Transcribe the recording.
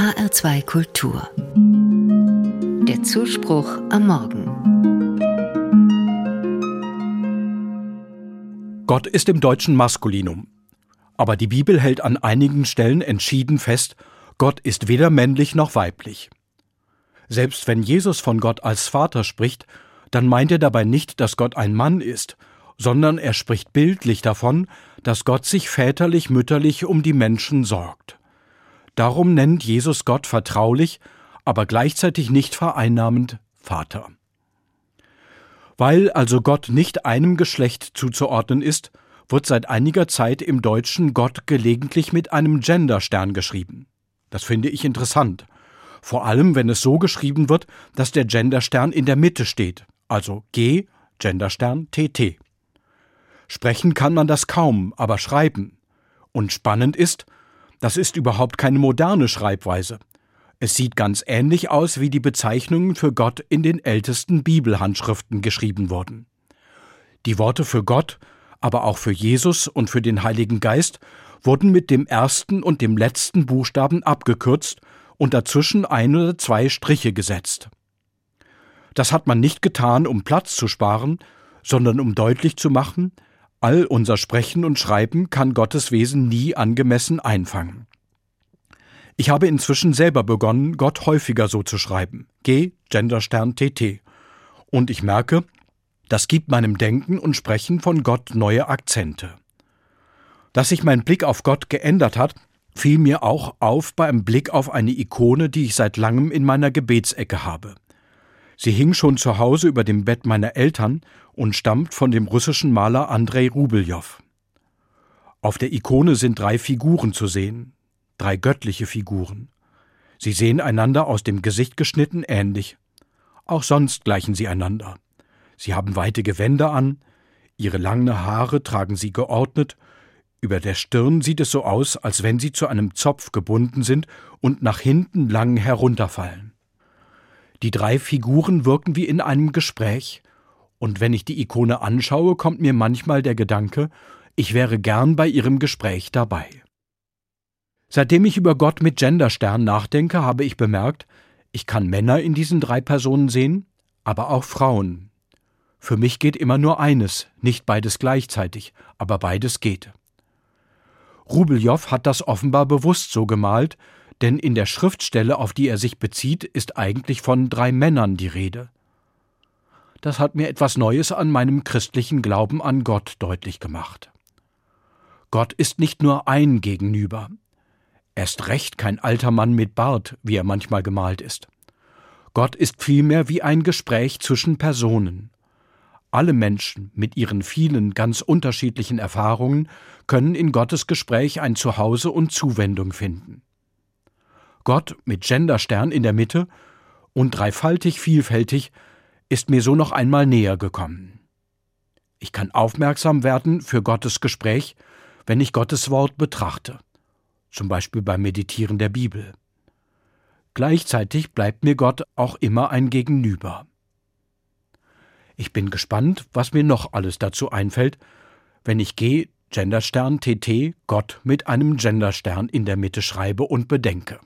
HR2 Kultur. Der Zuspruch am Morgen. Gott ist im deutschen Maskulinum. Aber die Bibel hält an einigen Stellen entschieden fest, Gott ist weder männlich noch weiblich. Selbst wenn Jesus von Gott als Vater spricht, dann meint er dabei nicht, dass Gott ein Mann ist, sondern er spricht bildlich davon, dass Gott sich väterlich mütterlich um die Menschen sorgt. Darum nennt Jesus Gott vertraulich, aber gleichzeitig nicht vereinnahmend Vater. Weil also Gott nicht einem Geschlecht zuzuordnen ist, wird seit einiger Zeit im Deutschen Gott gelegentlich mit einem Genderstern geschrieben. Das finde ich interessant. Vor allem, wenn es so geschrieben wird, dass der Genderstern in der Mitte steht, also G, Genderstern, TT. Sprechen kann man das kaum, aber schreiben. Und spannend ist, das ist überhaupt keine moderne Schreibweise. Es sieht ganz ähnlich aus, wie die Bezeichnungen für Gott in den ältesten Bibelhandschriften geschrieben wurden. Die Worte für Gott, aber auch für Jesus und für den Heiligen Geist wurden mit dem ersten und dem letzten Buchstaben abgekürzt und dazwischen ein oder zwei Striche gesetzt. Das hat man nicht getan, um Platz zu sparen, sondern um deutlich zu machen, All unser Sprechen und Schreiben kann Gottes Wesen nie angemessen einfangen. Ich habe inzwischen selber begonnen, Gott häufiger so zu schreiben. G, Genderstern TT. Und ich merke, das gibt meinem Denken und Sprechen von Gott neue Akzente. Dass sich mein Blick auf Gott geändert hat, fiel mir auch auf beim Blick auf eine Ikone, die ich seit langem in meiner Gebetsecke habe. Sie hing schon zu Hause über dem Bett meiner Eltern und stammt von dem russischen Maler Andrei Rubeljow. Auf der Ikone sind drei Figuren zu sehen, drei göttliche Figuren. Sie sehen einander aus dem Gesicht geschnitten ähnlich. Auch sonst gleichen sie einander. Sie haben weite Gewänder an, ihre langen Haare tragen sie geordnet, über der Stirn sieht es so aus, als wenn sie zu einem Zopf gebunden sind und nach hinten lang herunterfallen. Die drei Figuren wirken wie in einem Gespräch, und wenn ich die Ikone anschaue, kommt mir manchmal der Gedanke, ich wäre gern bei ihrem Gespräch dabei. Seitdem ich über Gott mit Genderstern nachdenke, habe ich bemerkt, ich kann Männer in diesen drei Personen sehen, aber auch Frauen. Für mich geht immer nur eines, nicht beides gleichzeitig, aber beides geht. Rubeljow hat das offenbar bewusst so gemalt, denn in der Schriftstelle, auf die er sich bezieht, ist eigentlich von drei Männern die Rede. Das hat mir etwas Neues an meinem christlichen Glauben an Gott deutlich gemacht. Gott ist nicht nur ein Gegenüber. Erst recht kein alter Mann mit Bart, wie er manchmal gemalt ist. Gott ist vielmehr wie ein Gespräch zwischen Personen. Alle Menschen mit ihren vielen ganz unterschiedlichen Erfahrungen können in Gottes Gespräch ein Zuhause und Zuwendung finden. Gott mit Genderstern in der Mitte und dreifaltig vielfältig ist mir so noch einmal näher gekommen. Ich kann aufmerksam werden für Gottes Gespräch, wenn ich Gottes Wort betrachte, zum Beispiel beim Meditieren der Bibel. Gleichzeitig bleibt mir Gott auch immer ein Gegenüber. Ich bin gespannt, was mir noch alles dazu einfällt, wenn ich G Genderstern TT Gott mit einem Genderstern in der Mitte schreibe und bedenke.